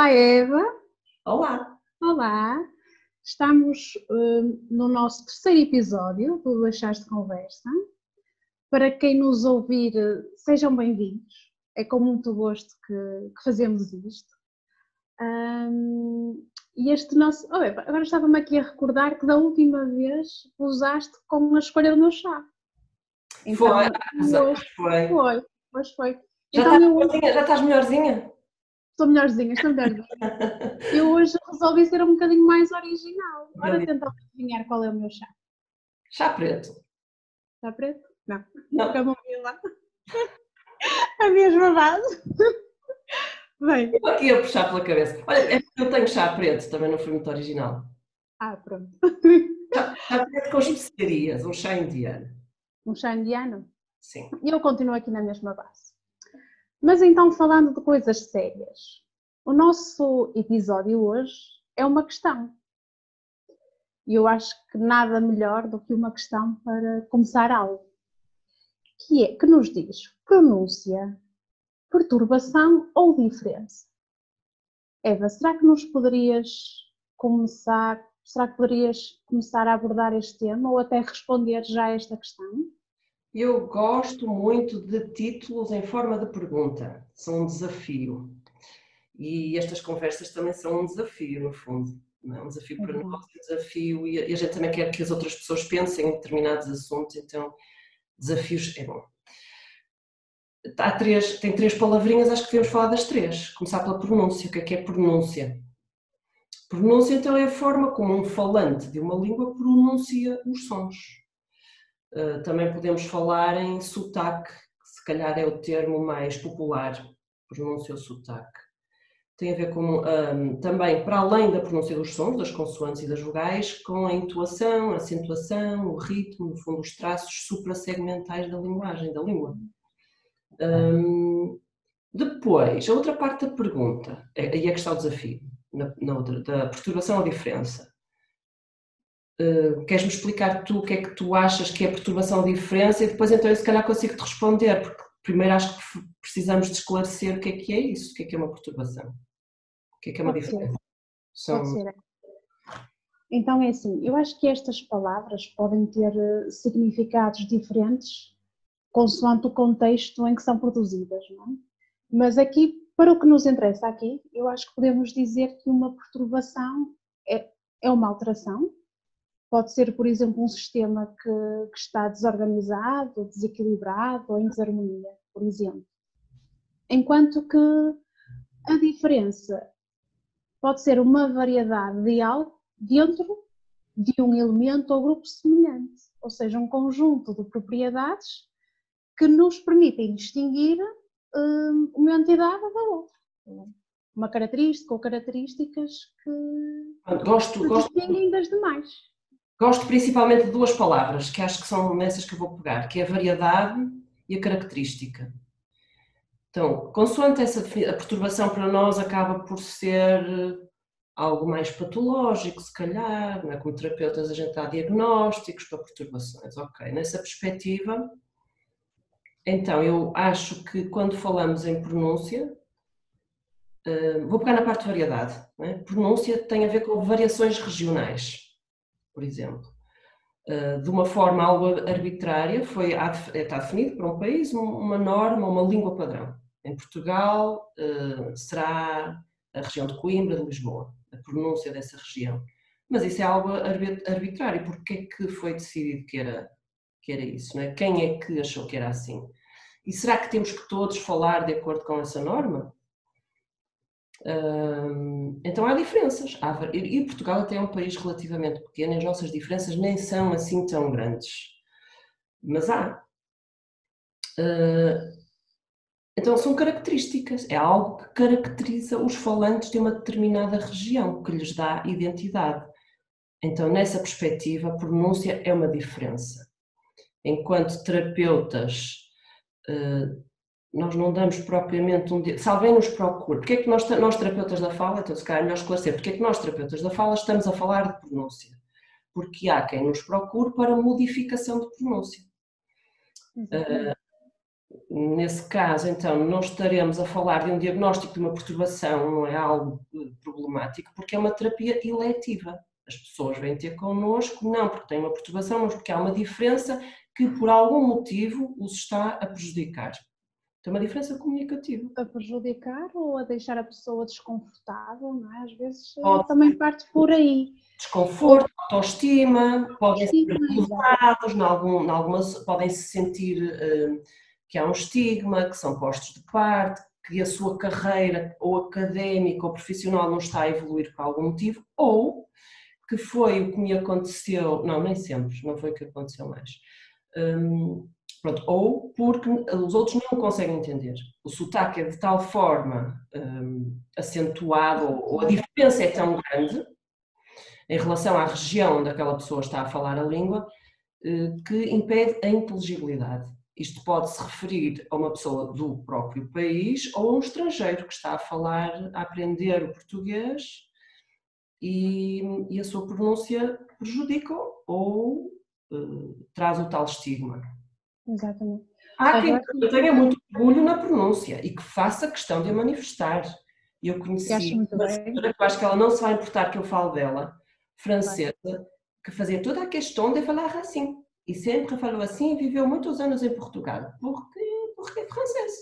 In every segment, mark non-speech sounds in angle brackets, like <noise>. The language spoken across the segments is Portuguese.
Olá, Eva. Olá. Olá. Estamos uh, no nosso terceiro episódio do Deixaste de Conversa. Para quem nos ouvir, sejam bem-vindos. É com muito gosto que, que fazemos isto. Um, e este nosso. Oh, Eva, agora estava-me aqui a recordar que da última vez usaste com a escolha do meu chá. Então, foi, hoje, foi. Foi, pois foi. Já, então, estás eu... Já estás melhorzinha? Estou melhorzinha, estou melhorzinha. eu hoje resolvi ser um bocadinho mais original. Ora, tenta adivinhar qual é o meu chá. Chá preto. Chá preto? Não. Não. A mesma base. Bem. Eu aqui a puxar pela cabeça. Olha, é eu tenho chá preto, também não foi muito original. Ah, pronto. Chá, chá preto com especiarias, um chá indiano. Um chá indiano? Sim. E eu continuo aqui na mesma base. Mas então, falando de coisas sérias, o nosso episódio hoje é uma questão. E eu acho que nada melhor do que uma questão para começar algo. Que é que nos diz pronúncia, perturbação ou diferença? Eva, será que nos poderias começar, será que poderias começar a abordar este tema ou até responder já a esta questão? Eu gosto muito de títulos em forma de pergunta, são um desafio. E estas conversas também são um desafio, no fundo. É? Um desafio para uhum. nós, um desafio, e a gente também quer que as outras pessoas pensem em determinados assuntos, então desafios é bom. Há três, tem três palavrinhas, acho que devemos falar das três. Começar pela pronúncia. O que é que é pronúncia? Pronúncia, então, é a forma como um falante de uma língua pronuncia os sons. Eh, também podemos falar em sotaque, que se calhar é o termo mais popular, pronúncia sotaque. Tem a ver com, um, também, para além da pronúncia dos sons, das consoantes e das vogais, com a intuação, a acentuação, o ritmo, no fundo, os traços suprasegmentais da linguagem, da língua. Um, depois, a outra parte da pergunta, aí é que está o desafio, na, na outra, da perturbação ou diferença. Uh, Queres-me explicar tu o que é que tu achas que é perturbação ou diferença e depois então eu se calhar consigo te responder, porque primeiro acho que precisamos de esclarecer o que é que é isso, o que é que é uma perturbação, o que é que é uma Pode diferença. Ser. Então é assim, eu acho que estas palavras podem ter eh, significados diferentes consoante o contexto em que são produzidas, não é? Mas aqui, para o que nos interessa aqui, eu acho que podemos dizer que uma perturbação é, é uma alteração Pode ser, por exemplo, um sistema que, que está desorganizado, desequilibrado ou em desarmonia, por exemplo. Enquanto que a diferença pode ser uma variedade de algo dentro de um elemento ou grupo semelhante, ou seja, um conjunto de propriedades que nos permitem distinguir hum, uma entidade da outra. Uma característica ou características que, gosto, que distinguem das demais. Gosto principalmente de duas palavras, que acho que são nessas que eu vou pegar, que é a variedade e a característica. Então, consoante essa a perturbação para nós acaba por ser eh, algo mais patológico, se calhar, é? como terapeutas a gente dá diagnósticos para perturbações, ok. Nessa perspectiva, então eu acho que quando falamos em pronúncia, eh, vou pegar na parte de variedade, é? pronúncia tem a ver com variações regionais por exemplo. Eh, de uma forma algo arbitrária, foi, está definido para um país uma norma, uma língua padrão. Em Portugal eh, será a região de Coimbra, de Lisboa, a pronúncia dessa região. Mas isso é algo arbitrário, porque é que foi decidido que era, que era isso? Não é? Quem é que achou que era assim? E será que temos que todos falar de acordo com essa norma? Então há diferenças. e Portugal até é um país relativamente pequeno, as nossas diferenças nem são assim tão grandes. Mas há. Ah, então são características, é algo que caracteriza os falantes de uma determinada região, que lhes dá identidade. Então, nessa perspectiva, a pronúncia é uma diferença. Enquanto terapeutas ah, nós não damos propriamente um. Se alguém nos procura, porque é que nós, nós terapeutas da fala, então se calhar é melhor esclarecer, porque é que nós terapeutas da fala estamos a falar de pronúncia? Porque há quem nos procure para modificação de pronúncia. Uh, nesse caso, então, não estaremos a falar de um diagnóstico de uma perturbação, não é algo eh, problemático, porque é uma terapia eletiva. As pessoas vêm ter connosco, não porque têm uma perturbação, mas porque há uma diferença que por algum motivo os está a prejudicar. Tem uma diferença comunicativa. A prejudicar ou a deixar a pessoa desconfortável, não é? Às vezes eh, Pode. também parte por aí. Desconforto, autoestima, podem ser preocupados, em algumas, podem se sentir uh, que há um estigma, que são postos de parte, que a sua carreira ou académica ou profissional não está a evoluir por algum motivo, ou que foi o que me aconteceu, não, nem sempre, não foi o que aconteceu mais. Um, pronto, ou porque os outros não conseguem entender. O sotaque é de tal forma um, acentuado, ou, a diferença é tão grande em relação à região onde aquela pessoa está a falar a língua, eh, que impede a inteligibilidade. Isto pode se referir a uma pessoa do próprio país ou a um estrangeiro que está a falar, a aprender o português e, e a sua pronúncia prejudica ou uh, traz o tal estigma. Exatamente. Há quem Agora... tenha muito orgulho na pronúncia e que faça questão de a manifestar. Eu conheci uma senhora que eu acho que ela não se vai importar que eu fale dela, francesa, que fazia toda a questão de falar assim. E sempre falou assim e viveu muitos anos em Portugal, porque, porque é francês.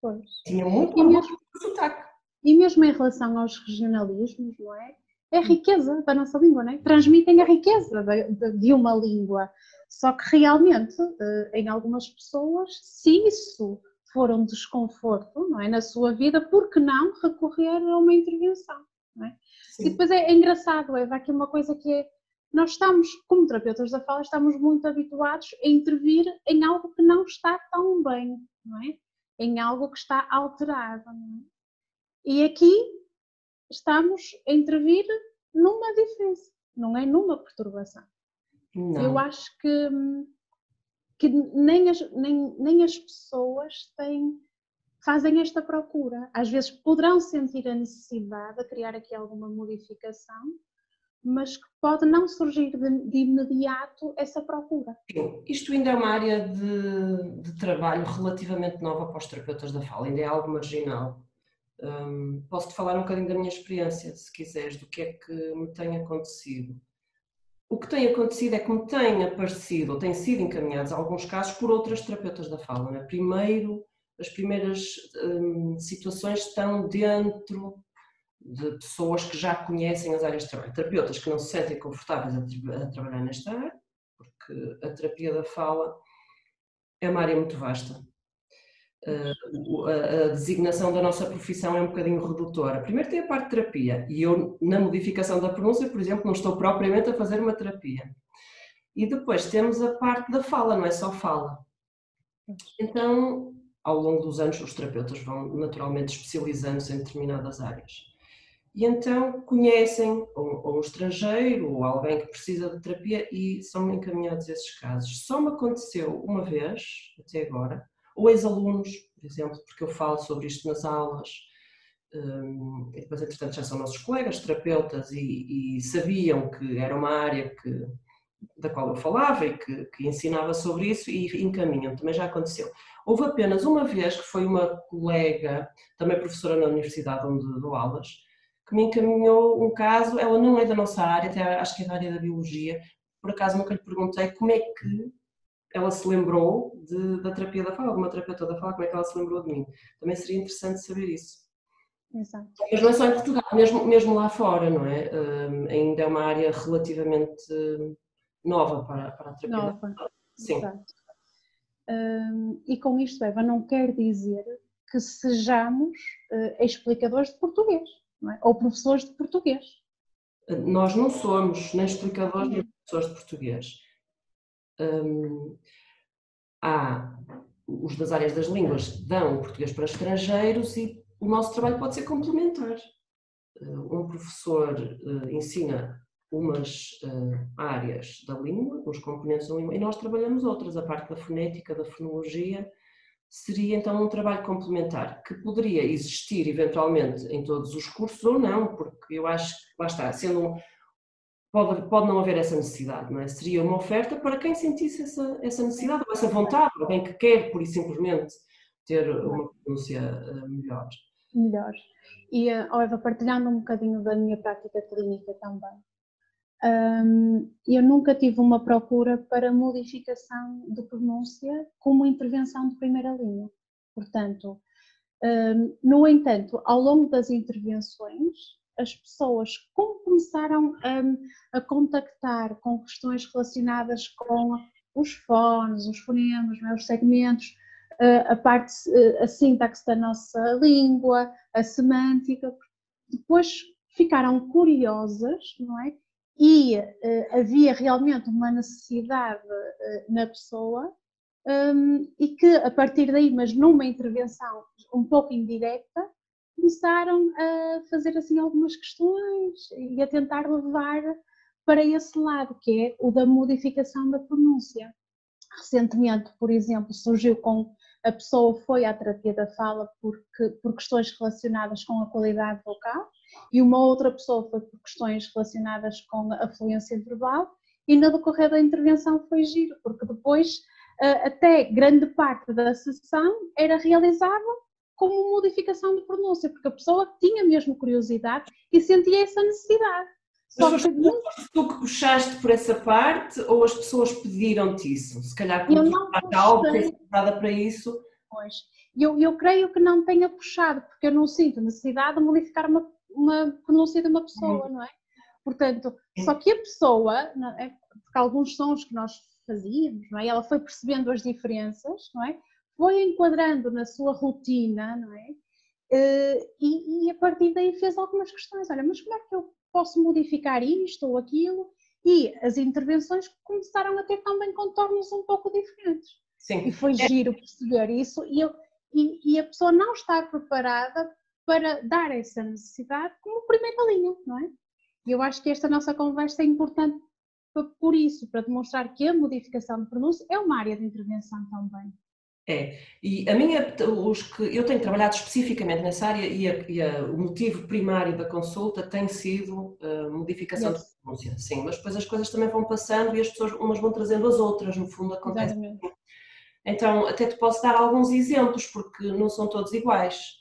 Pois. Tinha muito e mesmo, sotaque. E mesmo em relação aos regionalismos, não é? É a riqueza da nossa língua, não é? Transmitem a riqueza de, de uma língua. Só que realmente, eh, em algumas pessoas, se isso for um desconforto não é, na sua vida, por que não recorrer a uma intervenção? Não é? E depois é, é engraçado, é aqui uma coisa que é nós estamos, como terapeutas da fala, estamos muito habituados a intervir em algo que não está tão bem, não é? Em algo que está alterado, não é? E aqui estamos a intervir numa diferença, não é numa perturbação. Não. Eu acho que, que nem, as, nem, nem as pessoas têm, fazem esta procura. Às vezes poderão sentir a necessidade de criar aqui alguma modificação, mas que pode não surgir de, de imediato essa procura. Sim, isto ainda é uma área de, de, trabalho relativamente nova para os terapeutas da fala, ainda é algo marginal. Um, Posso-te falar um bocadinho da minha experiência, se quiseres, do que é que me tem acontecido. O que tem acontecido é que tem aparecido, ou têm sido encaminhados alguns casos por outras terapeutas da fala. Né? Primeiro, as primeiras um, situações estão dentro de pessoas que já conhecem as áreas de trabalho, terapeutas que não se sentem confortáveis a, a trabalhar nesta área, porque a terapia da fala é uma área muito vasta. Uh, a, a, designação da nossa profissão é um bocadinho redutora. Primeiro tem a parte de terapia, e eu, na modificação da pronúncia, por exemplo, não estou propriamente a fazer uma terapia. E depois temos a parte da fala, não é só fala. Então, ao longo dos anos, os terapeutas vão naturalmente especializando-se em determinadas áreas e então conhecem ou, um estrangeiro ou alguém que precisa de terapia e são encaminhados esses casos. Só me aconteceu uma vez, até agora, ou ex-alunos, por exemplo, porque eu falo sobre isto nas aulas, um, e depois, entretanto, já são nossos colegas, terapeutas, e, e, sabiam que era uma área que, da qual eu falava e que, que ensinava sobre isso e encaminham, também já aconteceu. Houve apenas uma vez que foi uma colega, também professora na universidade onde dou aulas, que me encaminhou um caso, ela não é da nossa área, até acho que é da área da biologia, por acaso nunca lhe perguntei como é que ela se lembrou de, da terapia da fala, de uma terapeuta da fala, como é que ela se lembrou de mim. Também seria interessante saber isso. Exato. Mas não é só em Portugal, mesmo, mesmo lá fora, não é? Um, ainda é uma área relativamente nova para, para a terapia. Nova. Sim. Exato. Um, e com isto, Eva, não quer dizer que sejamos uh, explicadores de português é? ou professores de português. Nós não somos nem explicadores nem professores de português. Hum, há os das áreas das línguas dão português para estrangeiros e o nosso trabalho pode ser complementar. Um professor uh, ensina umas uh, áreas da língua, uns componentes da língua, e nós trabalhamos outras, a parte da fonética, da fonologia, seria então um trabalho complementar que poderia existir eventualmente em todos os cursos ou não, porque eu acho que, lá está, sendo um, pode, pode não haver essa necessidade, não é? Seria uma oferta para quem sentisse essa, essa necessidade ou essa vontade, alguém que quer, por e simplesmente, ter uma pronúncia melhor. Melhor. E, Eva, partilhando um bocadinho da minha prática clínica também, um, eu nunca tive uma procura para modificação de pronúncia como intervenção de primeira linha. Portanto, um, no entanto, ao longo das intervenções, as pessoas, como começaram um, a contactar com questões relacionadas com os fones, os fonemas, é? os segmentos, a parte, a sintaxe da nossa língua, a semântica, depois ficaram curiosas, não é? e uh, havia realmente uma necessidade na pessoa um, e que a partir daí, mas numa intervenção um pouco indireta, começaram a fazer assim algumas questões e a tentar levar para esse lado, que é o da modificação da pronúncia. Recentemente, por exemplo, surgiu com a pessoa foi à terapia da fala porque, por questões relacionadas com a qualidade vocal e uma outra pessoa foi por questões relacionadas com a fluência verbal e no decorrer da intervenção foi giro, porque depois eh, até grande parte da sessão era realizada como modificação de pronúncia, porque a pessoa tinha mesmo curiosidade e sentia essa necessidade. Só Mas que não... tu que puxaste por essa parte ou as pessoas pediram-te isso? Se calhar porque há algo preparada para isso. Pois, eu, eu creio que não tenha puxado, porque eu não sinto necessidade de modificar uma uma pronúncia de uma pessoa, uhum. não é? Portanto, só que a pessoa, é? porque alguns sons que nós fazíamos, não é? Ela foi percebendo as diferenças, não é? Foi enquadrando na sua rotina, não é? Eh, e, e, a partir daí fez algumas questões. Olha, mas como é que eu posso modificar isto ou aquilo? E as intervenções começaram a ter também contornos um pouco diferentes. Sim. E foi é. giro perceber isso e, eu, e, e a pessoa não está preparada para dar essa necessidade como primeira linha, não é? E eu acho que esta nossa conversa é importante por isso, para demonstrar que a modificação de pronúncia é uma área de intervenção também. É, e a minha, os que eu tenho trabalhado especificamente nessa área e, a, e a, o motivo primário da consulta tem sido a eh, modificação yes. de pronúncia, sim, mas depois as coisas também vão passando e as pessoas, umas vão trazendo as outras, no fundo acontece. Exatamente. Então, até te posso dar alguns exemplos, porque não são todos iguais.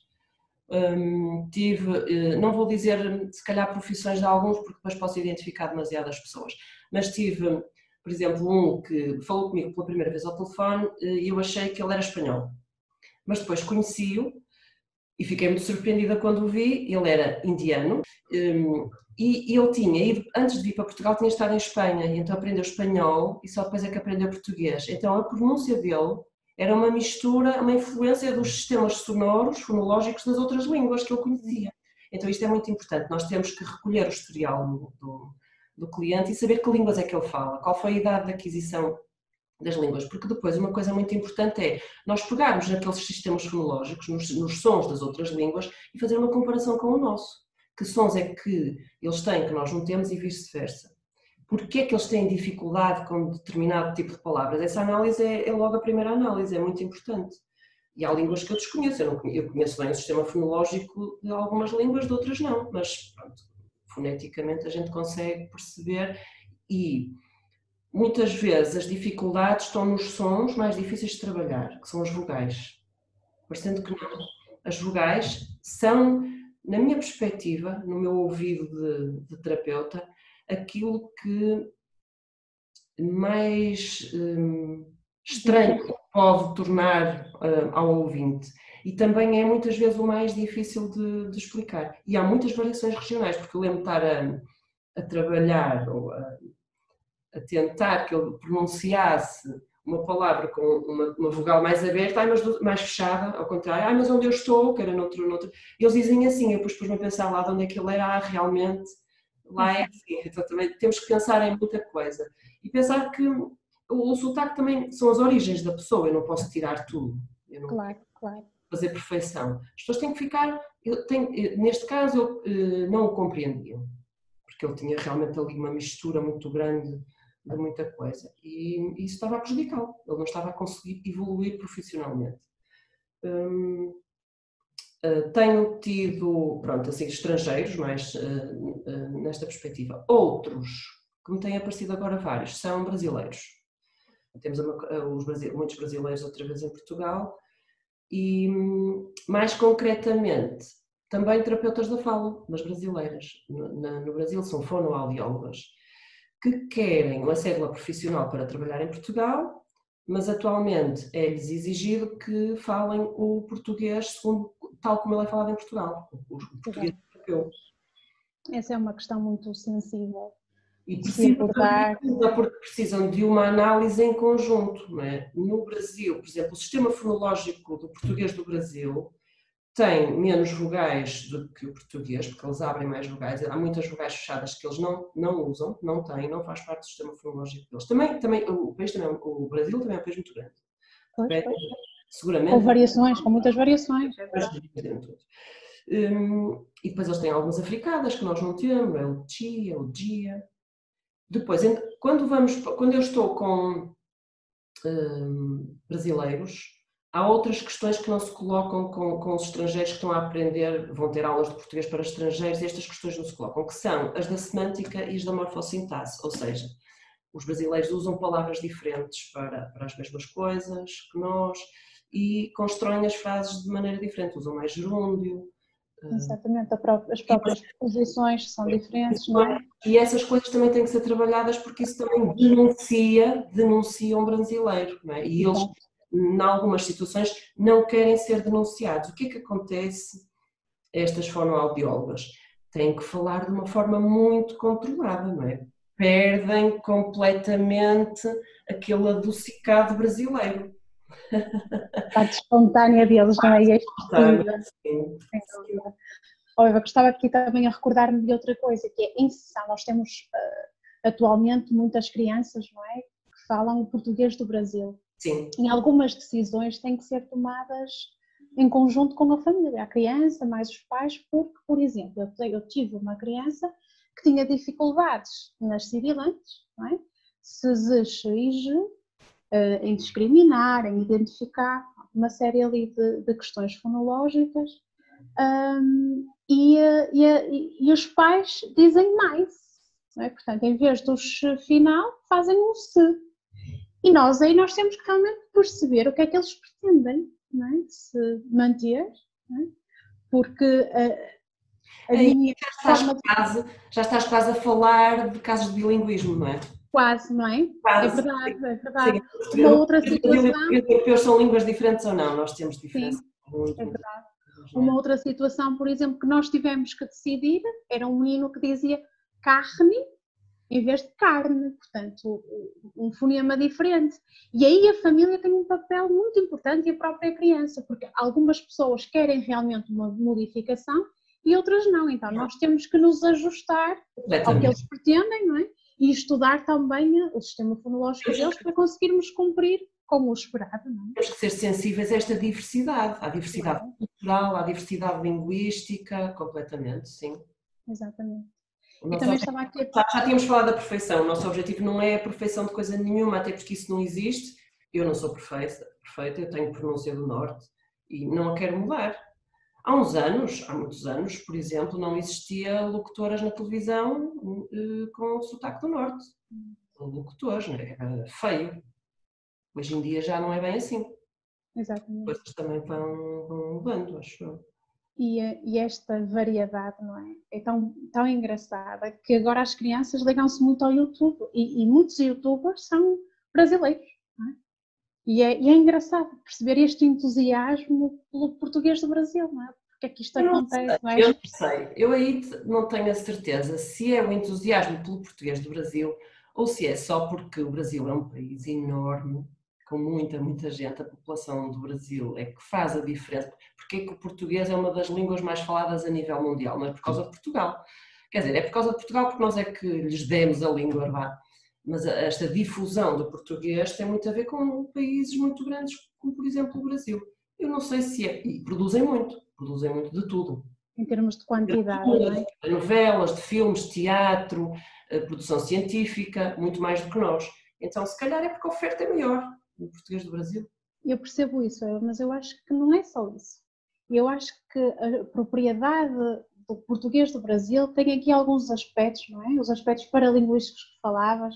Um, tive, eh, não vou dizer se calhar profissões de alguns, porque depois posso identificar demasiadas pessoas, mas tive, por exemplo, um que falou comigo pela primeira vez ao telefone eh, e eu achei que ele era espanhol, mas depois conheci-o e fiquei muito surpreendida quando o vi. Ele era indiano um, e ele tinha ido, antes de vir para Portugal, tinha estado em Espanha e então aprendeu espanhol e só depois é que aprendeu português. Então a pronúncia dele era uma mistura, uma influência dos sistemas sonoros, fonológicos das outras línguas que ele conhecia. Então isto é muito importante, nós temos que recolher o historial do cliente e saber que línguas é que ele fala, qual foi a idade de aquisição das línguas, porque depois uma coisa muito importante é nós pegarmos naqueles sistemas fonológicos, nos, nos, sons das outras línguas e fazer uma comparação com o nosso. Que sons é que eles têm que nós não temos e vice-versa porque é que eles têm dificuldade com determinado tipo de palavras. Essa análise é, é, logo a primeira análise, é muito importante. E há línguas que eu desconheço, eu, não, eu conheço bem o sistema fonológico de algumas línguas, de outras não, mas pronto, foneticamente a gente consegue perceber e muitas vezes as dificuldades estão nos sons mais difíceis de trabalhar, que são as vogais. Parecendo que não. As vogais são, na minha perspectiva, no meu ouvido de, de terapeuta, aquilo que mais hum, estranho pode tornar uh, ao ouvinte. E também é muitas vezes o mais difícil de, de explicar. E há muitas variações regionais, porque eu lembro de estar a, a trabalhar ou a, a, tentar que ele pronunciasse uma palavra com uma, uma vogal mais aberta, ai, mas mais fechada, ao contrário, ai, mas onde eu estou, que era noutro, noutro. Eles dizem assim, eu depois pus-me a pensar lá de onde é que ele era, ah, realmente lá é assim, <laughs> então também temos que pensar em muita coisa. E pensar que o, o sotaque também são as origens da pessoa, eu não posso tirar tudo. Não claro, claro. Fazer perfeição. As pessoas têm que ficar, eu tenho, neste caso eu eh, não o compreendiam, porque ele tinha realmente ali uma mistura muito grande de muita coisa e, isso estava a prejudicá-lo, ele não estava a conseguir evoluir profissionalmente. Hum, Uh, tenho tido, pronto, assim, estrangeiros, mas uh, nesta perspectiva. Outros, que me têm aparecido agora vários, são brasileiros. Temos uma, os, muitos brasileiros outra vez em Portugal E, mais concretamente, também terapeutas da fala, mas brasileiras. No, no Brasil são fonoaudiólogas que querem uma cédula profissional para trabalhar em Portugal, mas atualmente é-lhes exigido que falem o português segundo, tal como ele é falado em Portugal, o português europeu. Essa é uma questão muito sensível e precisam, porque precisam de uma análise em conjunto. É? No Brasil, por exemplo, o sistema fonológico do português do Brasil tem menos vogais do que o português, porque eles abrem mais vogais. Há muitas vogais fechadas que eles não, não usam, não têm, não faz parte do sistema fonológico deles. Também, também, o, país também, o Brasil também é um país muito grande. Pois, pois. Seguramente. Com variações, com muitas variações. É hum, e depois eles têm algumas africanas que nós não temos, é o tia, o dia. Depois, quando, vamos, quando eu estou com hum, brasileiros, há outras questões que não se colocam com, com os estrangeiros que estão a aprender, vão ter aulas de português para estrangeiros, e estas questões não se colocam, que são as da semântica e as da morfossintase, ou seja, os brasileiros usam palavras diferentes para, para as mesmas coisas que nós e constroem as frases de maneira diferente, usam mais gerúndio, Exatamente, as próprias posições são diferentes, não é? E essas coisas também têm que ser trabalhadas porque isso também denuncia, denuncia um brasileiro, é? E eles, em algumas situações, não querem ser denunciados. O que é que acontece a estas fonoaudiólogas? Têm que falar de uma forma muito controlada, não é? Perdem completamente aquele adocicado brasileiro. parte espontânea deles, não é? E Olha, gostava aqui também a recordar-me de outra coisa, que é em sessão nós temos uh, atualmente muitas crianças, não é? Que falam o português do Brasil. Sim. E algumas decisões têm que ser tomadas em conjunto com a família, a criança, mais os pais, porque, por exemplo, eu, eu tive uma criança que tinha dificuldades nas sibilantes, não é? Se, z, x e g, uh, em discriminar, em identificar, uma série ali de, de questões fonológicas. Um, e, e, e, os pais dizem mais, é? portanto, em vez do final, fazem um se. E nós aí nós temos que realmente perceber o que é que eles pretendem é? se manter, é? porque a, a minha já estás, de... quase, já estás quase a falar de casos de bilinguismo, não é? Quase, não é? Quase. É verdade, é verdade. Sim. Uma outra situação. Os europeus são línguas diferentes ou não? Nós temos diferença. Sim, é verdade. Uma outra situação, por exemplo, que nós tivemos que decidir era um menino que dizia carne em vez de carne, portanto, um fonema diferente. E aí a família tem um papel muito importante e a própria criança, porque algumas pessoas querem realmente uma modificação e outras não. Então, nós temos que nos ajustar ao que eles pretendem, não é? e estudar também o sistema fonológico deles para conseguirmos cumprir como o esperado. Não é? Temos que ser sensíveis a esta diversidade, à diversidade cultural, à diversidade linguística, completamente, sim. Exatamente. também estava aqui... já, já tínhamos falado da perfeição, o nosso objetivo não é a perfeição de coisa nenhuma, até porque isso não existe. Eu não sou perfeita, perfeita eu tenho pronúncia do norte e não a quero mudar. Há uns anos, há muitos anos, por exemplo, não existia locutoras na televisão uh, com sotaque do norte. Locutores, né? era feio. Hoje em dia já não é bem assim. Exatamente. Coisas também vão, vão mudando, acho eu. E, e, esta variedade, não é? É tão, tão engraçada que agora as crianças ligam-se muito ao YouTube e, e, muitos youtubers são brasileiros, não é? E é, e é engraçado perceber este entusiasmo pelo português do Brasil, não é? Porque é que isto eu acontece? Não, é? eu não sei, eu aí não tenho a certeza se é o entusiasmo pelo português do Brasil ou se é só porque o Brasil é um país enorme, com muita, muita gente, a população do Brasil é que faz a diferença. Porque é que o português é uma das línguas mais faladas a nível mundial? Não é por causa de Portugal. Quer dizer, é por causa de Portugal porque nós é que lhes demos a língua, vá mas esta difusão do português tem muito a ver com países muito grandes, como por exemplo o Brasil. Eu não sei se é, e produzem muito, produzem muito de tudo. Em termos de quantidade, de, é? de novelas, de filmes, teatro, produção científica, muito mais do que nós. Então, se calhar é porque a oferta é maior no português do Brasil. Eu percebo isso, mas eu acho que não é só isso. Eu acho que a propriedade do português do Brasil tem aqui alguns aspectos, não é? Os aspectos paralinguísticos que falavas,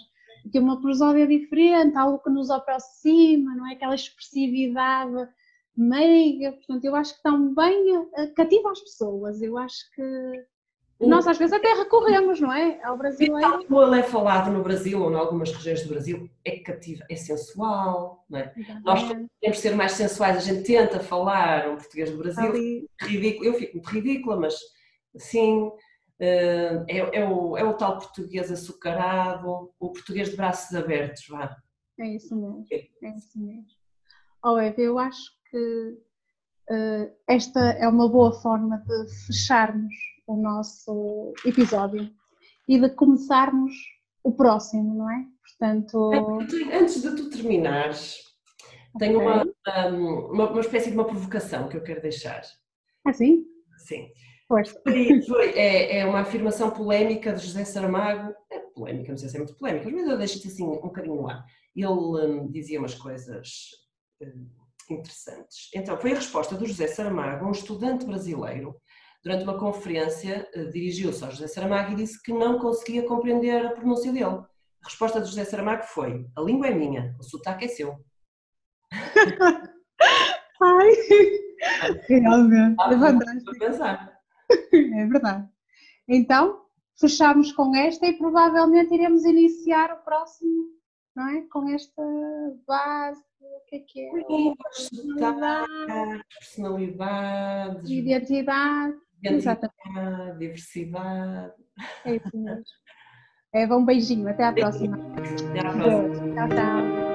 tem uma prosódia diferente, algo que nos aproxima, não é? Aquela expressividade meiga, portanto, eu acho que também cativa as pessoas. Eu acho que nós às vezes até recorremos, não é? Ao brasileiro. Como ele é falado no Brasil ou em algumas regiões do Brasil, é cativo, é sensual, não é? Nós temos ser mais sensuais, a gente tenta falar um português do Brasil, Ali... ridículo, eu fico muito ridícula, mas sim, eh, é, é, o, é o tal português açucarado, o português de braços abertos, vá. É isso mesmo, é isso mesmo. Oh, Eva, eu acho que uh, esta é uma boa forma de fecharmos o nosso episódio e de começarmos o próximo, não é? Portanto. Antes de tu terminares, okay. tenho uma, uma, uma, espécie de uma provocação que eu quero deixar. Ah, sim? Sim. Foi, foi, é, é uma afirmação polémica de José Saramago, é polémica, não sei se é muito polémica, mas eu deixo-te assim um bocadinho lá. Ele um, dizia umas coisas um, interessantes. Então, foi a resposta do José Saramago, um estudante brasileiro, durante uma conferência, uh, dirigiu-se ao José Saramago e disse que não conseguia compreender a pronúncia dele. A resposta do José Saramago foi: A língua é minha, o sotaque é seu. <laughs> Ai, realmente, é fantástico. Pensar. <laughs> É verdade. Então, fechamos com esta e provavelmente iremos iniciar o próximo, não é? Com esta base, o que é que é? Personalidade, personalidade, identidade, identidade diversidade. É isso mesmo. Eva, um beijinho, até à próxima. Até à próxima. Tchau, tchau.